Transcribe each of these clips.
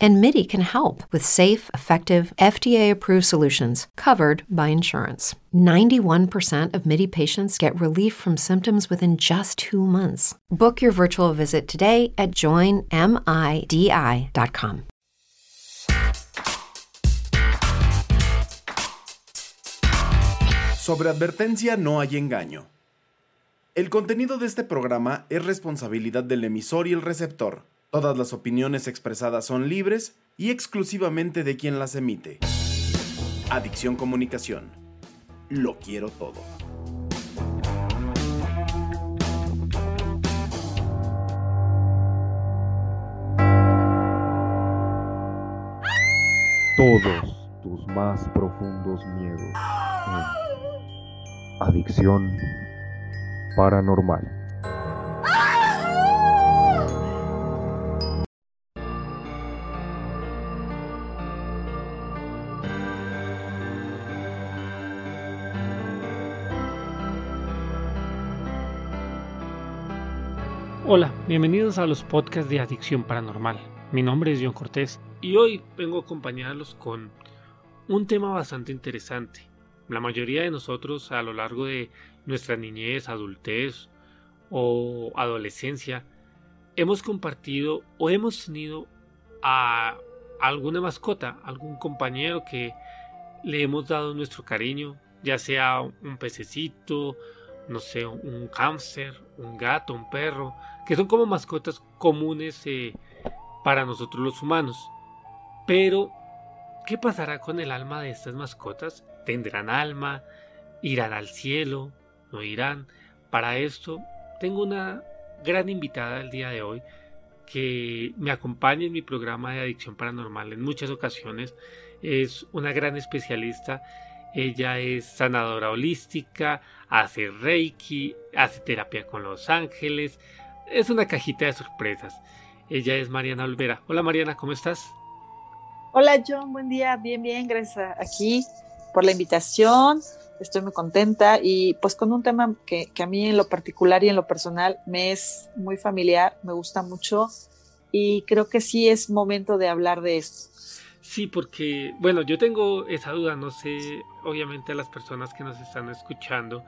And MIDI can help with safe, effective, FDA approved solutions covered by insurance. 91% of MIDI patients get relief from symptoms within just two months. Book your virtual visit today at joinmidi.com. Sobre advertencia no hay engaño. El contenido de este programa es responsabilidad del emisor y el receptor. Todas las opiniones expresadas son libres y exclusivamente de quien las emite. Adicción Comunicación. Lo quiero todo. Todos tus más profundos miedos Adicción Paranormal. Hola, bienvenidos a los podcasts de Adicción Paranormal. Mi nombre es John Cortés y hoy vengo a acompañarlos con un tema bastante interesante. La mayoría de nosotros a lo largo de nuestra niñez, adultez o adolescencia hemos compartido o hemos tenido a alguna mascota, algún compañero que le hemos dado nuestro cariño, ya sea un pececito, no sé, un hámster, un gato, un perro, que son como mascotas comunes eh, para nosotros los humanos. Pero, ¿qué pasará con el alma de estas mascotas? ¿Tendrán alma? ¿Irán al cielo? ¿No irán? Para esto, tengo una gran invitada el día de hoy que me acompaña en mi programa de adicción paranormal en muchas ocasiones. Es una gran especialista. Ella es sanadora holística, hace reiki, hace terapia con los ángeles, es una cajita de sorpresas. Ella es Mariana Olvera. Hola Mariana, ¿cómo estás? Hola John, buen día, bien, bien, gracias aquí por la invitación. Estoy muy contenta y pues con un tema que, que a mí en lo particular y en lo personal me es muy familiar, me gusta mucho y creo que sí es momento de hablar de esto. Sí, porque, bueno, yo tengo esa duda, no sé, obviamente a las personas que nos están escuchando,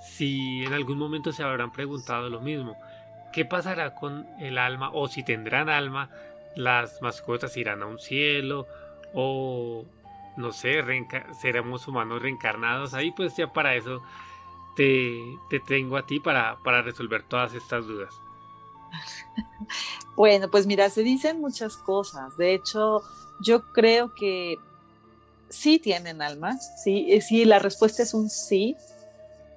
si en algún momento se habrán preguntado lo mismo. ¿Qué pasará con el alma o si tendrán alma? ¿Las mascotas irán a un cielo? ¿O no sé, seremos humanos reencarnados? Ahí pues ya para eso te, te tengo a ti para, para resolver todas estas dudas. Bueno, pues mira, se dicen muchas cosas. De hecho, yo creo que sí tienen alma. Sí, eh, sí, la respuesta es un sí,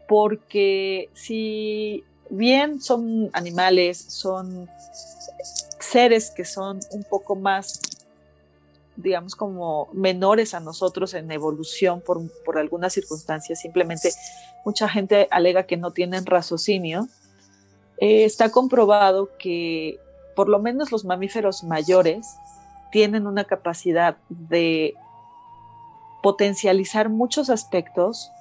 porque si bien son animales, son seres que son un poco más, digamos, como menores a nosotros en evolución por, por algunas circunstancias, simplemente mucha gente alega que no tienen raciocinio. Eh, está comprobado que por lo menos los mamíferos mayores tienen una capacidad de potencializar muchos aspectos,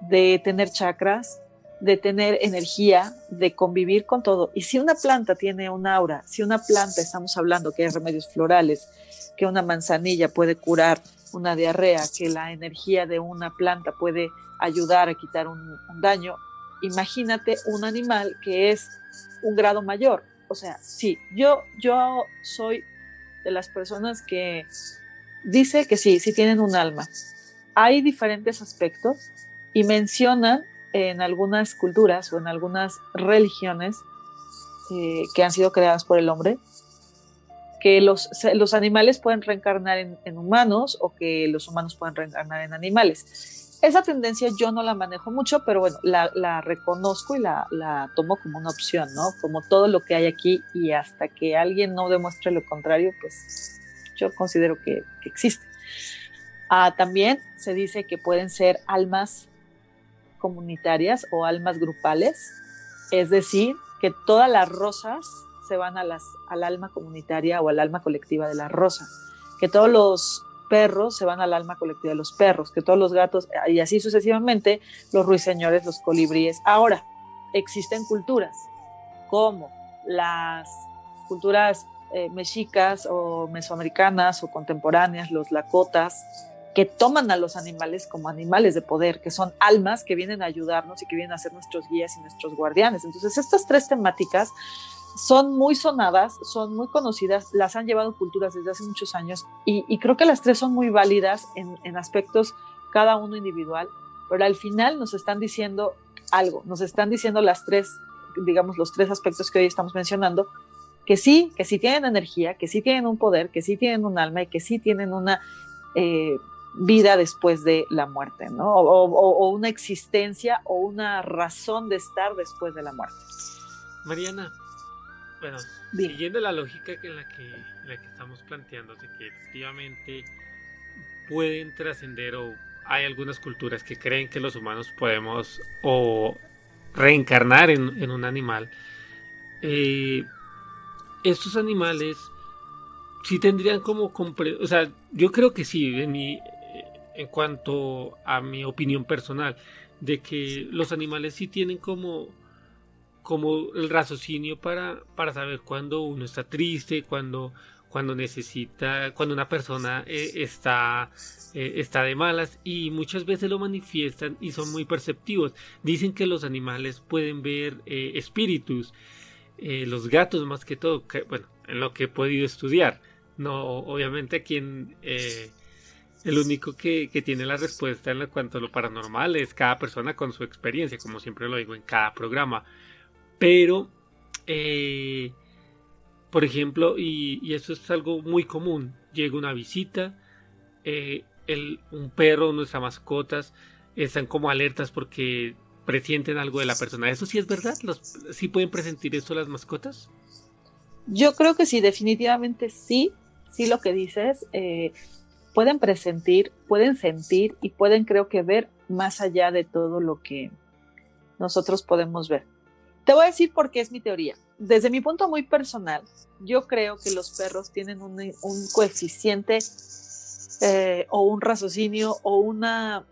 de tener chakras, de tener energía, de convivir con todo. Y si una planta tiene un aura, si una planta, estamos hablando que hay remedios florales, que una manzanilla puede curar una diarrea, que la energía de una planta puede ayudar a quitar un, daño, imagínate un animal que es un grado mayor. O sea, sí, yo, yo soy de las personas que dice que sí, sí tienen un alma. Hay diferentes aspectos y mencionan en algunas culturas o en algunas religiones eh, que han sido creadas por el hombre, que los, los animales pueden reencarnar en, humanos o que los humanos pueden reencarnar en animales. Esa tendencia yo no la manejo mucho, pero bueno, la, reconozco y la, la, tomo como una opción, ¿no? Como todo lo que hay aquí y hasta que alguien no demuestre lo contrario, pues yo considero que, existe. Ah, también se dice que pueden ser almas comunitarias o almas grupales, es decir, que todas las rosas se van al alma comunitaria o al alma colectiva de la rosa, que todos los perros se van al alma colectiva de los perros, que todos los gatos, y así sucesivamente, los ruiseñores, los colibríes. Ahora, existen culturas, como las culturas eh, mexicas o mesoamericanas o contemporáneas, los lakotas, que toman a los animales como animales de poder, que son almas que vienen a ayudarnos y que vienen a ser nuestros guías y nuestros guardianes. Entonces, estas tres temáticas son muy sonadas, son muy conocidas, las han llevado culturas desde hace muchos años y, creo que las tres son muy válidas en, aspectos cada uno individual, pero al final nos están diciendo algo, nos están diciendo las tres, digamos, los tres aspectos que hoy estamos mencionando, que sí, que sí tienen energía, que sí tienen un poder, que sí tienen un alma y que sí tienen una eh, vida después de la muerte, ¿no? O, una existencia o una razón de estar después de la muerte. Mariana, bueno, siguiendo la lógica en la que, la que estamos planteando, de que efectivamente pueden trascender o hay algunas culturas que creen que los humanos podemos o reencarnar en, un animal. Eh, estos animales sí tendrían como o sea, yo creo que sí, en, en cuanto a mi opinión personal, de que los animales sí tienen como como el raciocinio para, para saber cuando uno está triste, cuando, cuando necesita, cuando una persona eh, está, eh, está de malas y muchas veces lo manifiestan y son muy perceptivos. Dicen que los animales pueden ver eh, espíritus, los gatos más que todo, bueno, en lo que he podido estudiar. No, obviamente quien el único que, tiene la respuesta en cuanto a lo paranormal es cada persona con su experiencia, como siempre lo digo en cada programa. Pero, eh, por ejemplo, y, esto es algo muy común, llega una visita, eh, el, un perro, nuestras mascotas, están como alertas porque presienten algo de la persona. ¿Eso sí es verdad? ¿Los, ¿Sí pueden presentir esto las mascotas? Yo creo que sí, definitivamente sí, sí lo que dices. Eh, pueden presentir, pueden sentir y pueden creo que ver más allá de todo lo que nosotros podemos ver. Te voy a decir por qué es mi teoría. Desde mi punto muy personal, yo creo que los perros tienen un, coeficiente eh, o un raciocinio o una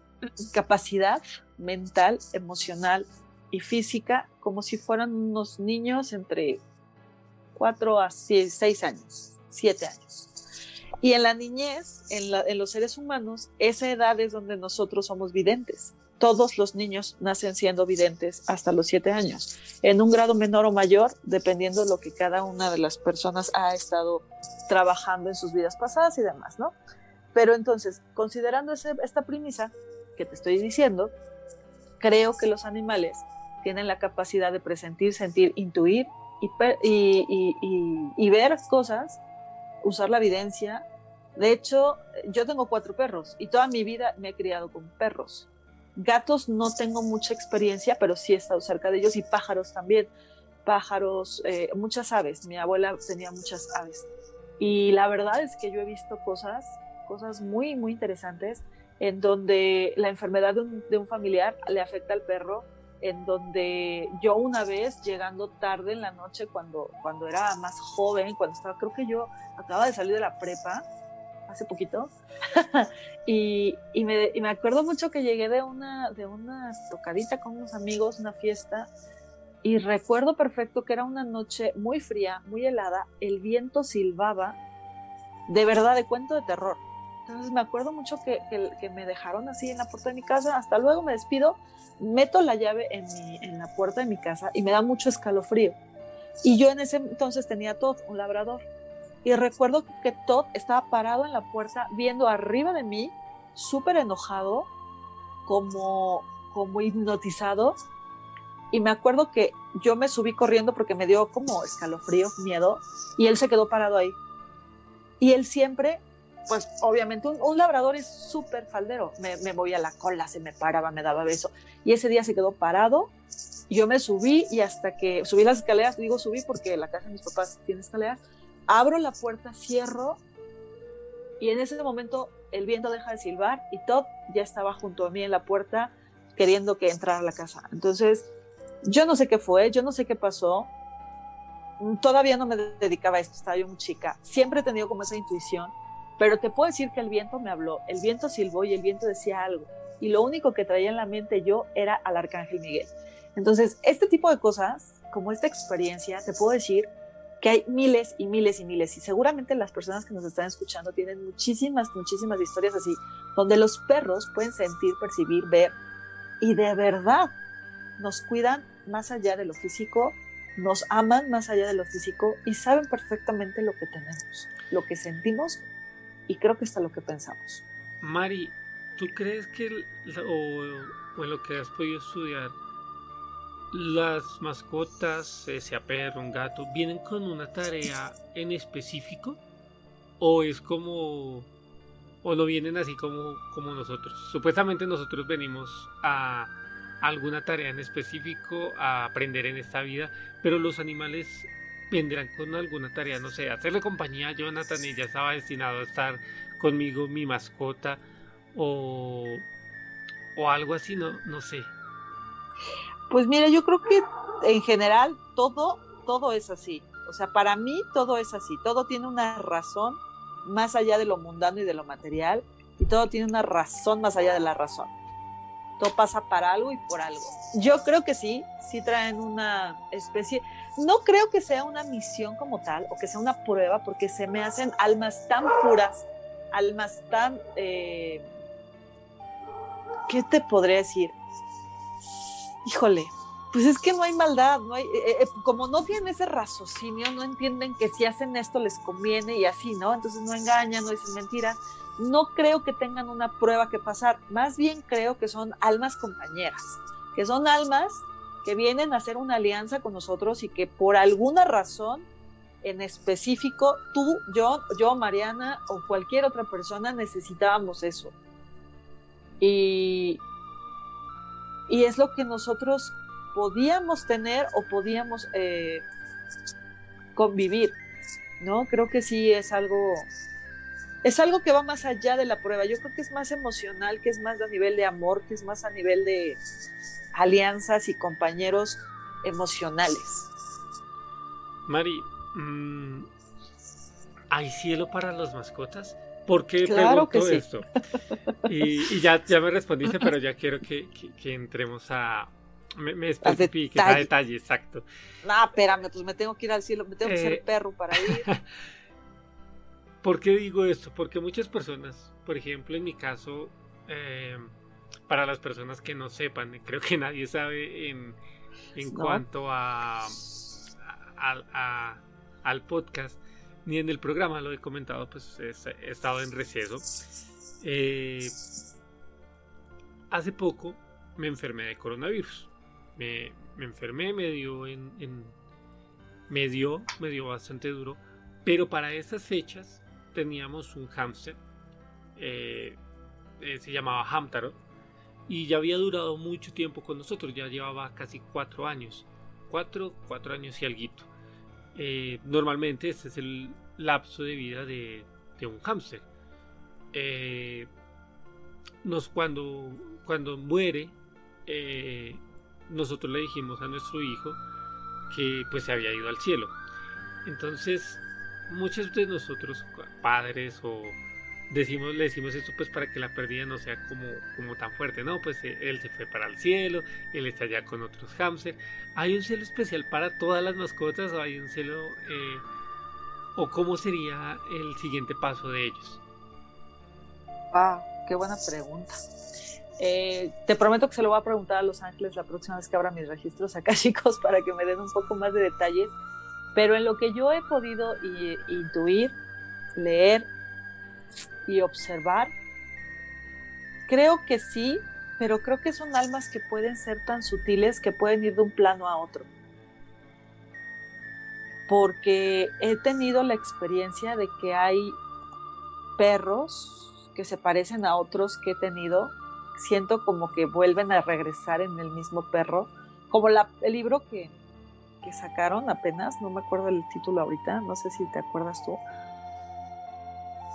capacidad mental, emocional y física como si fueran unos niños entre 4 a 6 años, 7 años. Y en la niñez, en, los seres humanos, esa edad es donde nosotros somos videntes. Todos los niños nacen siendo videntes hasta los siete años, en un grado menor o mayor, dependiendo de lo que cada una de las personas ha estado trabajando en sus vidas pasadas y demás, ¿no? Pero entonces, considerando esta premisa que te estoy diciendo, creo que los animales tienen la capacidad de presentir, sentir, intuir y ver cosas usar la evidencia. De hecho, yo tengo cuatro perros y toda mi vida me he criado con perros. Gatos no tengo mucha experiencia, pero sí he estado cerca de ellos y pájaros también. Pájaros, eh, muchas aves. Mi abuela tenía muchas aves. Y la verdad es que yo he visto cosas, cosas muy, muy interesantes en donde la enfermedad de un, de un familiar le afecta al perro en donde yo una vez llegando tarde en la noche cuando, cuando era más joven, cuando estaba, creo que yo acaba de salir de la prepa hace poquito, y, y, me, acuerdo mucho que llegué de una, de una tocadita con unos amigos, una fiesta, y recuerdo perfecto que era una noche muy fría, muy helada, el viento silbaba, de verdad, de cuento de terror. Entonces me acuerdo mucho que, me dejaron así en la puerta de mi casa, hasta luego me despido, meto la llave en, la puerta de mi casa y me da mucho escalofrío. Y yo en ese entonces tenía Todd, un labrador. Y recuerdo que Todd estaba parado en la puerta viendo arriba de mí, súper enojado, como, como hipnotizado. Y me acuerdo que yo me subí corriendo porque me dio como escalofrío, miedo, y él se quedó parado ahí. Y él siempre pues obviamente un, labrador es súper faldero. Me, me, movía la cola, se me paraba, me daba beso. Y ese día se quedó parado. Yo me subí y hasta que subí las escaleras, digo subí porque la casa de mis papás tiene escaleras, abro la puerta, cierro y en ese momento el viento deja de silbar y Todd ya estaba junto a mí en la puerta queriendo que entrara a la casa. Entonces, yo no sé qué fue, yo no sé qué pasó, todavía no me dedicaba a esto, estaba yo muy chica. Siempre he tenido como esa intuición, pero te puedo decir que el viento me habló, el viento silbó y el viento decía algo. Y lo único que traía en la mente yo era al arcángel Miguel. Entonces, este tipo de cosas, como esta experiencia, te puedo decir que hay miles y miles y miles. Y seguramente las personas que nos están escuchando tienen muchísimas, muchísimas historias así, donde los perros pueden sentir, percibir, ver y de verdad nos cuidan más allá de lo físico, nos aman más allá de lo físico y saben perfectamente lo que tenemos, lo que sentimos y creo que hasta lo que pensamos. Mari, ¿tú crees que, o, lo que has podido estudiar, las mascotas, sea perro, un gato, vienen con una tarea en específico? ¿O es como, o lo vienen así como, como nosotros? Supuestamente nosotros venimos a alguna tarea en específico a aprender en esta vida, pero los animales vendrán con alguna tarea, no sé, hacerle compañía a Jonathan y ya estaba destinado a estar conmigo mi mascota o, o algo así, no, no sé. Pues mira, yo creo que en general todo, todo es así. O sea, para mí todo es así, todo tiene una razón más allá de lo mundano y de lo material, y todo tiene una razón más allá de la razón todo pasa para algo y por algo. Yo creo que sí, sí traen una especie, no creo que sea una misión como tal o que sea una prueba, porque se me hacen almas tan puras, almas tan, eh, ¿qué te podría decir? Híjole, pues es que no hay maldad, no hay, eh, eh, como no tienen ese raciocinio, no entienden que si hacen esto les conviene y así, ¿no? Entonces no engañan, no dicen mentiras no creo que tengan una prueba que pasar, más bien creo que son almas compañeras, que son almas que vienen a hacer una alianza con nosotros y que por alguna razón en específico, tú, yo, yo, Mariana o cualquier otra persona necesitábamos eso. Y, y es lo que nosotros podíamos tener o podíamos eh, convivir, ¿no? Creo que sí es algo es algo que va más allá de la prueba. Yo creo que es más emocional, que es más a nivel de amor, que es más a nivel de alianzas y compañeros emocionales. Mari, mm, ¿hay cielo para las mascotas? ¿Por qué claro pregunto que esto? Y, ya, ya me respondiste, pero ya quiero que, entremos a, me, me especifiques a detalle, exacto. No, espérame, pues me tengo que ir al cielo, me tengo que ser eh, perro para ir. ¿Por qué digo esto? Porque muchas personas, por ejemplo, en mi caso, eh, para las personas que no sepan, creo que nadie sabe en, cuanto a, al podcast, ni en el programa, lo he comentado, pues he, estado en receso. Eh, hace poco me enfermé de coronavirus. Me, enfermé, me dio en, me dio, me dio bastante duro. Pero para esas fechas teníamos un hámster, eh, eh, se llamaba Hamtaro, y ya había durado mucho tiempo con nosotros, ya llevaba casi cuatro años, cuatro, cuatro años y algo. Eh, normalmente este es el lapso de vida de, un hámster. nos, cuando, cuando muere, nosotros le dijimos a nuestro hijo que pues se había ido al cielo. Entonces muchos de nosotros, padres o decimos, le decimos esto pues para que la pérdida no sea como, como tan fuerte, ¿no? Pues eh, él se fue para el cielo, él está allá con otros hamsters. ¿Hay un cielo especial para todas las mascotas o hay un cielo... Eh, o cómo sería el siguiente paso de ellos? Ah, qué buena pregunta. Eh, te prometo que se lo voy a preguntar a Los Ángeles la próxima vez que abra mis registros acá, chicos, para que me den un poco más de detalles pero en lo que yo he podido intuir, leer y observar, creo que sí, pero creo que son almas que pueden ser tan sutiles que pueden ir de un plano a otro. Porque he tenido la experiencia de que hay perros que se parecen a otros que he tenido. Siento como que vuelven a regresar en el mismo perro. Como el libro que, que sacaron apenas, no me acuerdo el título ahorita, no sé si te acuerdas tú.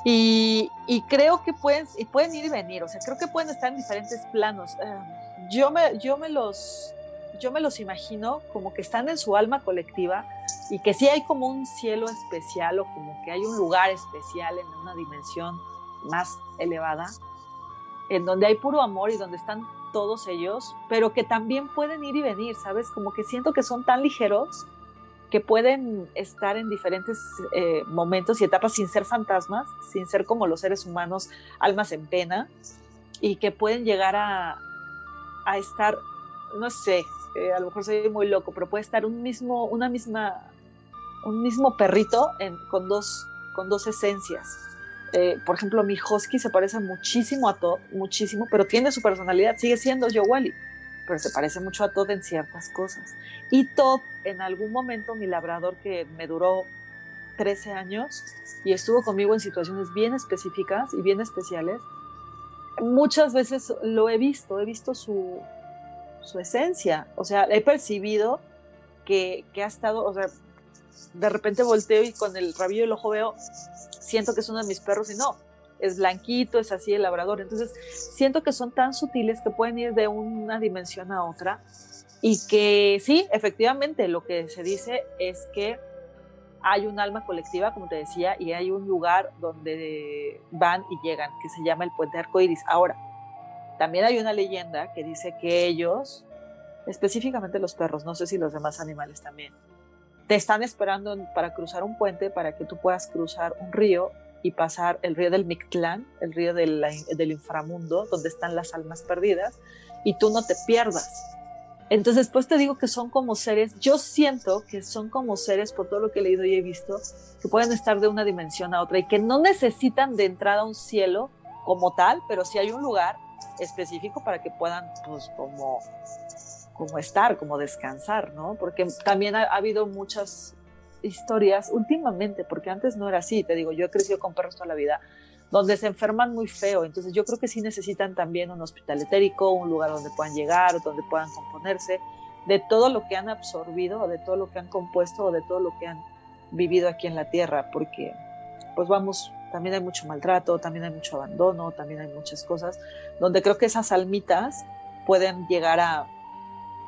Y, creo que pueden, y pueden ir y venir, o sea, creo que pueden estar en diferentes planos. Eh, yo, me, yo, me los, yo me los imagino como que están en su alma colectiva, y que sí hay como un cielo especial o como que hay un lugar especial en una dimensión más elevada, en donde hay puro amor y donde están todos ellos, pero que también pueden ir y venir, ¿sabes? Como que siento que son tan ligeros que pueden estar en diferentes eh, momentos y etapas sin ser fantasmas, sin ser como los seres humanos, almas en pena, y que pueden llegar a, a estar, no sé, eh, a lo mejor soy muy loco, pero puede estar un mismo, una misma, un mismo perrito con, dos, con dos esencias. Eh, por ejemplo, mi husky se parece muchísimo a Todd, muchísimo, pero tiene su personalidad, sigue siendo Joe Wally, pero se parece mucho a Todd en ciertas cosas. Y Todd, en algún momento, mi labrador que me duró 13 años y estuvo conmigo en situaciones bien específicas y bien especiales, muchas veces lo he visto, he visto su, su esencia, o sea, he percibido que, que ha estado, o sea, de repente volteo y con el rabillo del ojo veo, siento que es uno de mis perros y no, es blanquito, es así el labrador. Entonces, siento que son tan sutiles que pueden ir de una dimensión a otra y que sí, efectivamente, lo que se dice es que hay un alma colectiva, como te decía, y hay un lugar donde van y llegan, que se llama el puente arcoíris. Ahora, también hay una leyenda que dice que ellos, específicamente los perros, no sé si los demás animales también, te están esperando para cruzar un puente para que tú puedas cruzar un río y pasar el río del Mictlán, el río del, del inframundo, donde están las almas perdidas, y tú no te pierdas. Entonces, pues te digo que son como seres, yo siento que son como seres, por todo lo que he leído y he visto, que pueden estar de una dimensión a otra y que no necesitan de entrada a un cielo como tal, pero sí hay un lugar específico para que puedan, pues, como como estar, como descansar, ¿no? Porque también ha, habido muchas historias últimamente, porque antes no era así, te digo, yo he crecido con perros toda la vida, donde se enferman muy feo, entonces yo creo que sí necesitan también un hospital etérico, un lugar donde puedan llegar, donde puedan componerse de todo lo que han absorbido, de todo lo que han compuesto, o de todo lo que han vivido aquí en la tierra, porque pues vamos, también hay mucho maltrato, también hay mucho abandono, también hay muchas cosas, donde creo que esas almitas pueden llegar a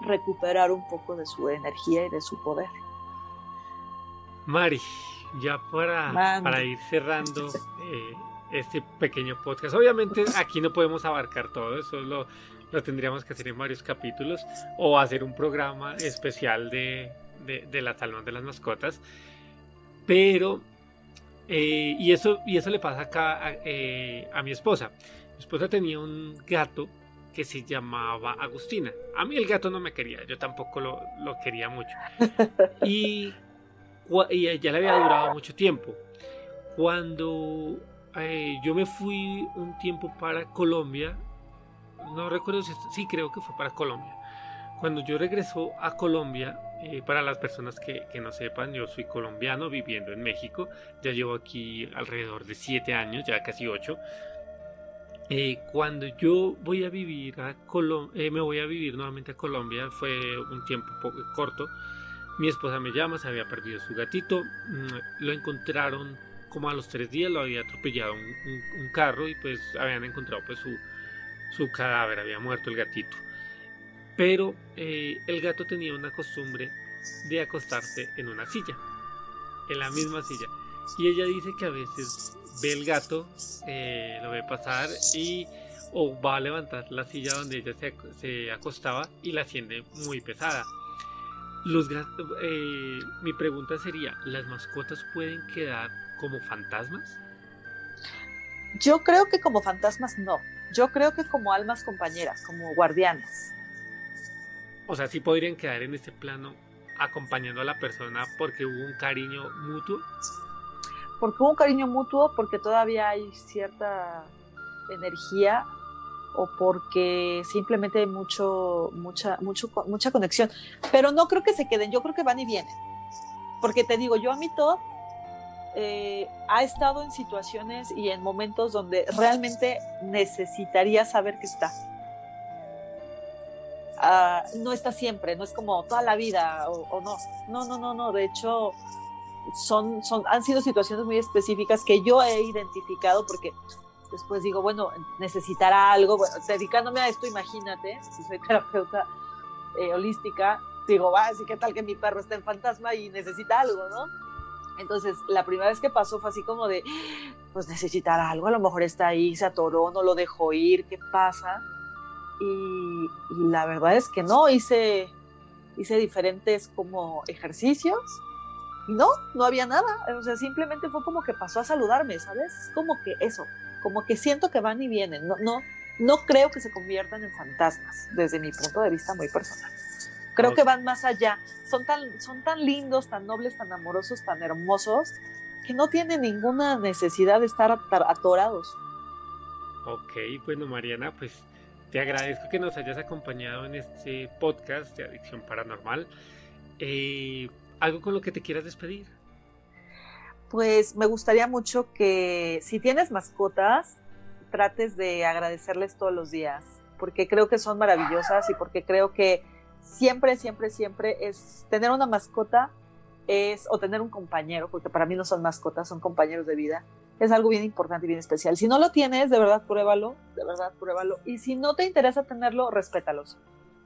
recuperar un poco de su energía y de su poder. Mari, ya para, para ir cerrando eh, este pequeño podcast, obviamente aquí no podemos abarcar todo, eso lo, lo, tendríamos que hacer en varios capítulos o hacer un programa especial de, de, las almas de las mascotas, pero, eh, y, eso, y eso le pasa acá a, eh, a mi esposa. Mi esposa tenía un gato que se llamaba Agustina. A mí el gato no me quería, yo tampoco lo, quería mucho. Y, y ella le había durado mucho tiempo. Cuando eh, yo me fui un tiempo para Colombia, no recuerdo si, sí creo que fue para Colombia. Cuando yo regreso a Colombia, eh, para las personas que, que, no sepan, yo soy colombiano viviendo en México. Ya llevo aquí alrededor de siete años, ya casi ocho. Eh, cuando yo voy a vivir a Colombia, eh, me voy a vivir nuevamente a Colombia, fue un tiempo poco corto. Mi esposa me llama, se había perdido su gatito, mm, lo encontraron como a los tres días, lo había atropellado un, carro y pues habían encontrado pues su, su, cadáver, había muerto el gatito. Pero eh, el gato tenía una costumbre de acostarse en una silla, en la misma silla. Y ella dice que a veces ve el gato, eh, lo ve pasar y o va a levantar la silla donde ella se, acostaba y la siente muy pesada. Los eh, mi pregunta sería, ¿las mascotas pueden quedar como fantasmas? Yo creo que como fantasmas no. Yo creo que como almas compañeras, como guardianas. O sea, sí podrían quedar en este plano acompañando a la persona porque hubo un cariño mutuo porque hubo un cariño mutuo, porque todavía hay cierta energía o porque simplemente hay mucho, mucha, mucho, mucha conexión. Pero no creo que se queden, yo creo que van y vienen. Porque te digo, yo a mí todo eh, ha estado en situaciones y en momentos donde realmente necesitaría saber que está. Ah, no está siempre, no es como toda la vida o, o no. No, no, no, no. De hecho, son, son, han sido situaciones muy específicas que yo he identificado porque después digo, bueno, necesitará algo, bueno, dedicándome a esto, imagínate, si soy terapeuta eh, holística, digo, va, así que tal que mi perro está en fantasma y necesita algo, ¿no? Entonces, la primera vez que pasó fue así como de, pues necesitar algo, a lo mejor está ahí, se atoró, no lo dejó ir, ¿qué pasa? Y, y la verdad es que no, hice, hice diferentes como ejercicios y no, no había nada, o sea, simplemente fue como que pasó a saludarme, ¿sabes? Como que eso, como que siento que van y vienen, no, no, no creo que se conviertan en fantasmas, desde mi punto de vista muy personal. Creo que van más allá, son tan, son tan lindos, tan nobles, tan amorosos, tan hermosos, que no tienen ninguna necesidad de estar atorados. Ok, bueno Mariana, pues te agradezco que nos hayas acompañado en este podcast de Adicción Paranormal. Eh, ¿Algo con lo que te quieras despedir? Pues me gustaría mucho que si tienes mascotas, trates de agradecerles todos los días, porque creo que son maravillosas y porque creo que siempre, siempre, siempre es tener una mascota es o tener un compañero, porque para mí no son mascotas, son compañeros de vida. Es algo bien importante y bien especial. Si no lo tienes, de verdad pruébalo, de verdad pruébalo. Y si no te interesa tenerlo, respétalos.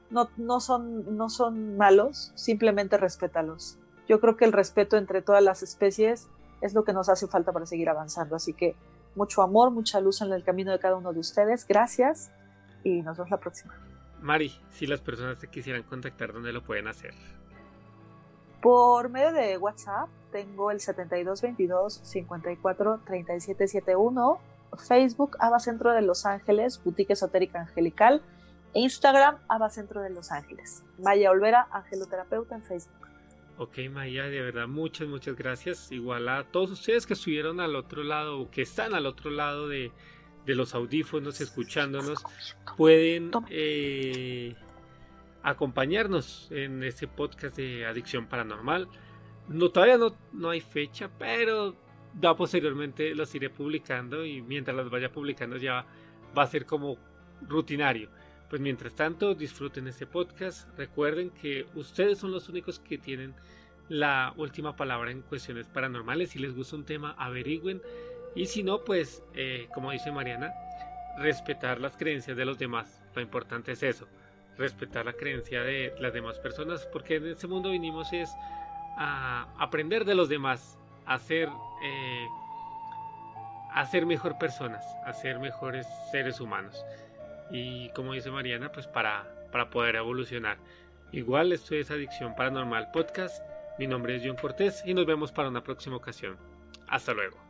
No, no, son, no son malos, simplemente respétalos. Yo creo que el respeto entre todas las especies es lo que nos hace falta para seguir avanzando. Así que mucho amor, mucha luz en el camino de cada uno de ustedes. Gracias y nos vemos la próxima. Mari, si las personas te quisieran contactar, ¿dónde lo pueden hacer? Por medio de WhatsApp tengo el 7222 54 3771, Facebook Ava Centro de Los Ángeles, Boutique Esotérica Angelical, Instagram Ava Centro de Los Ángeles. Maya Olvera, angeloterapeuta en Facebook. Ok, Maya, de verdad, muchas, muchas gracias. Igual a todos ustedes que estuvieron al otro lado o que están al otro lado de, de los audífonos escuchándonos, pueden eh, acompañarnos en este podcast de Adicción Paranormal. No, todavía no, no hay fecha, pero ya posteriormente los iré publicando y mientras las vaya publicando ya va a ser como rutinario. Pues mientras tanto, disfruten este podcast. Recuerden que ustedes son los únicos que tienen la última palabra en cuestiones paranormales. Si les gusta un tema, averigüen. Y si no, pues, eh, como dice Mariana, respetar las creencias de los demás. Lo importante es eso respetar la creencia de las demás personas, porque en este mundo vinimos es a aprender de los demás, a ser, eh, a ser mejor personas, a ser mejores seres humanos. Y como dice Mariana, pues para, para poder evolucionar. Igual esto es Adicción Paranormal Podcast. Mi nombre es John Cortés y nos vemos para una próxima ocasión. Hasta luego.